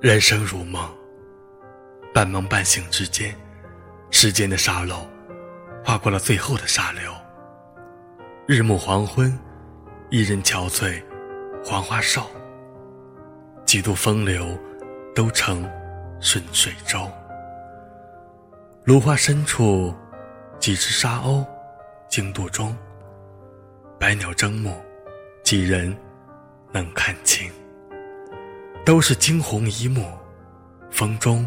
人生如梦，半梦半醒之间，时间的沙漏划过了最后的沙流。日暮黄昏，一人憔悴，黄花瘦。几度风流，都成顺水舟。芦花深处，几只沙鸥，经渡中。百鸟争目，几人能看清？都是惊鸿一幕，风中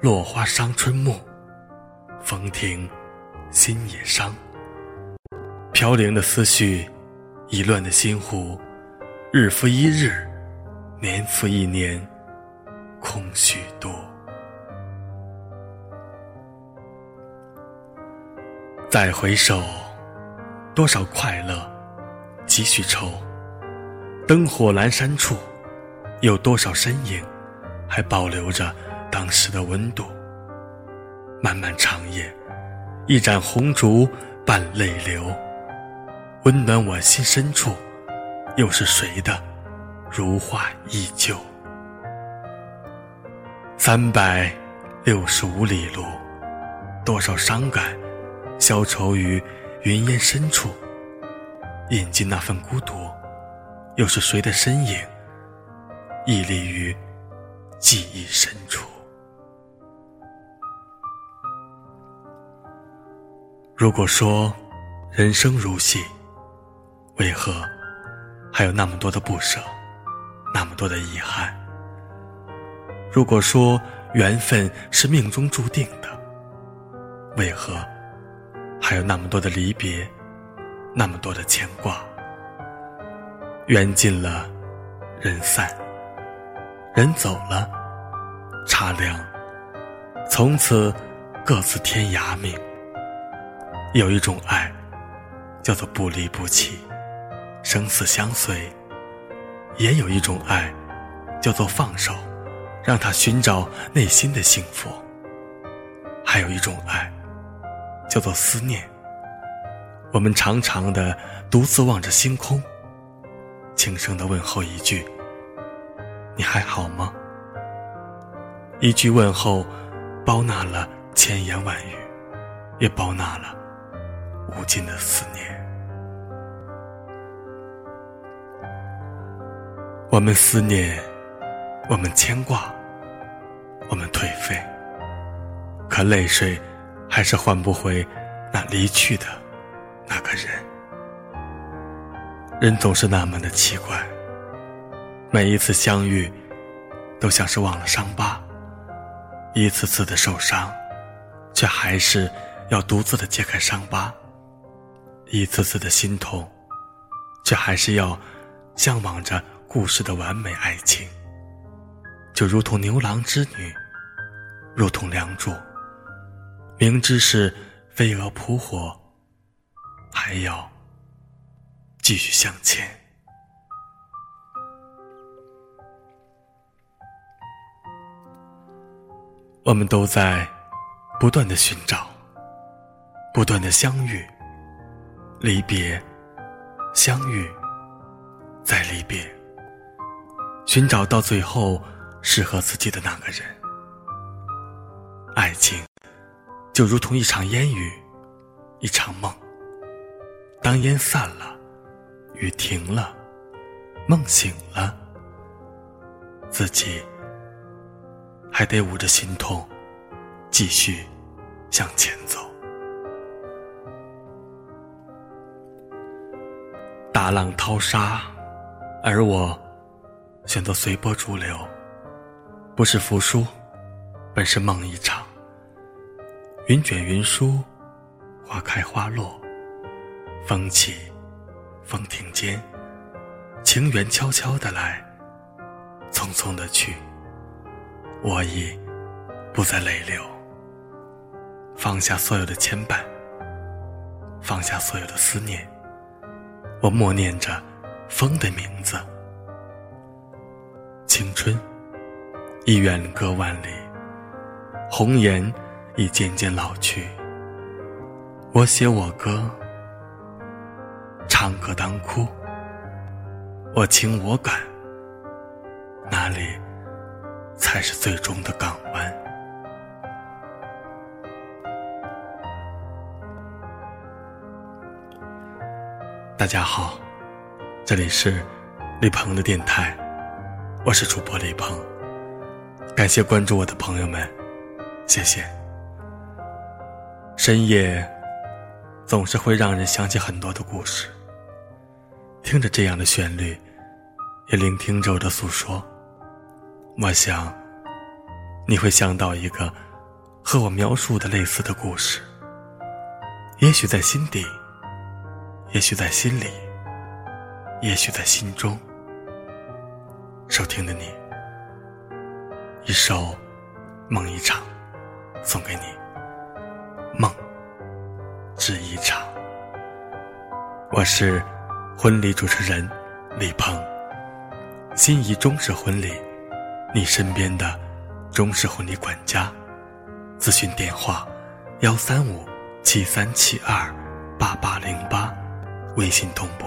落花伤春木，风停心也伤。飘零的思绪，已乱的心湖，日复一日，年复一年，空虚多。再回首，多少快乐，几许愁。灯火阑珊处。有多少身影，还保留着当时的温度？漫漫长夜，一盏红烛伴泪流，温暖我心深处。又是谁的如画依旧？三百六十五里路，多少伤感消愁于云烟深处？饮尽那份孤独，又是谁的身影？屹立于记忆深处。如果说人生如戏，为何还有那么多的不舍，那么多的遗憾？如果说缘分是命中注定的，为何还有那么多的离别，那么多的牵挂？缘尽了，人散。人走了，茶凉，从此各自天涯命。有一种爱，叫做不离不弃，生死相随；也有一种爱，叫做放手，让他寻找内心的幸福。还有一种爱，叫做思念。我们长长的独自望着星空，轻声的问候一句。你还好吗？一句问候，包纳了千言万语，也包纳了无尽的思念。我们思念，我们牵挂，我们颓废，可泪水还是换不回那离去的那个人。人总是那么的奇怪。每一次相遇，都像是忘了伤疤；一次次的受伤，却还是要独自的揭开伤疤；一次次的心痛，却还是要向往着故事的完美爱情。就如同牛郎织女，如同梁祝，明知是飞蛾扑火，还要继续向前。我们都在不断的寻找，不断的相遇、离别、相遇、再离别，寻找到最后适合自己的那个人。爱情就如同一场烟雨，一场梦。当烟散了，雨停了，梦醒了，自己。还得捂着心痛，继续向前走。大浪淘沙，而我选择随波逐流，不是服输，本是梦一场。云卷云舒，花开花落，风起，风停间，情缘悄悄的来，匆匆的去。我已不再泪流，放下所有的牵绊，放下所有的思念。我默念着风的名字。青春已远隔万里，红颜已渐渐老去。我写我歌，唱歌当哭。我情我感，哪里？才是最终的港湾。大家好，这里是李鹏的电台，我是主播李鹏，感谢关注我的朋友们，谢谢。深夜总是会让人想起很多的故事，听着这样的旋律，也聆听着我的诉说，我想你会想到一个和我描述的类似的故事，也许在心底。也许在心里，也许在心中。收听的你，一首《梦一场》送给你。梦，只一场。我是婚礼主持人李鹏。心仪中式婚礼，你身边的中式婚礼管家。咨询电话：幺三五七三七二八八零八。微信同步，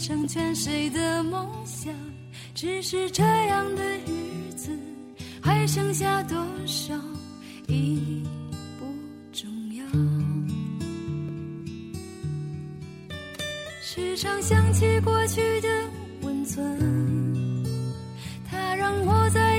成全谁的梦想？只是这样的日子，还剩下多少？已不重要。时常想起过去的温存，它让我在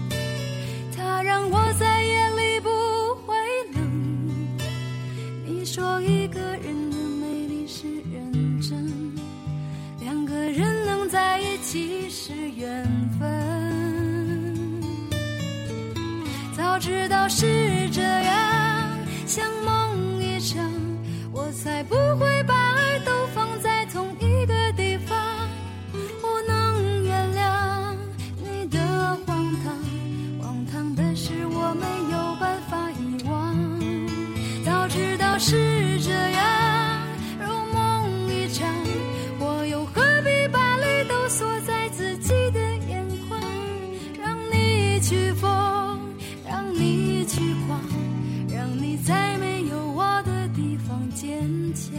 让我在夜里不会冷。你。说一个人的美丽是认真，两个人能在一起是缘分。早知道是这样，在没有我的地方坚强，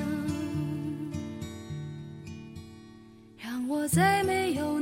让我在没有。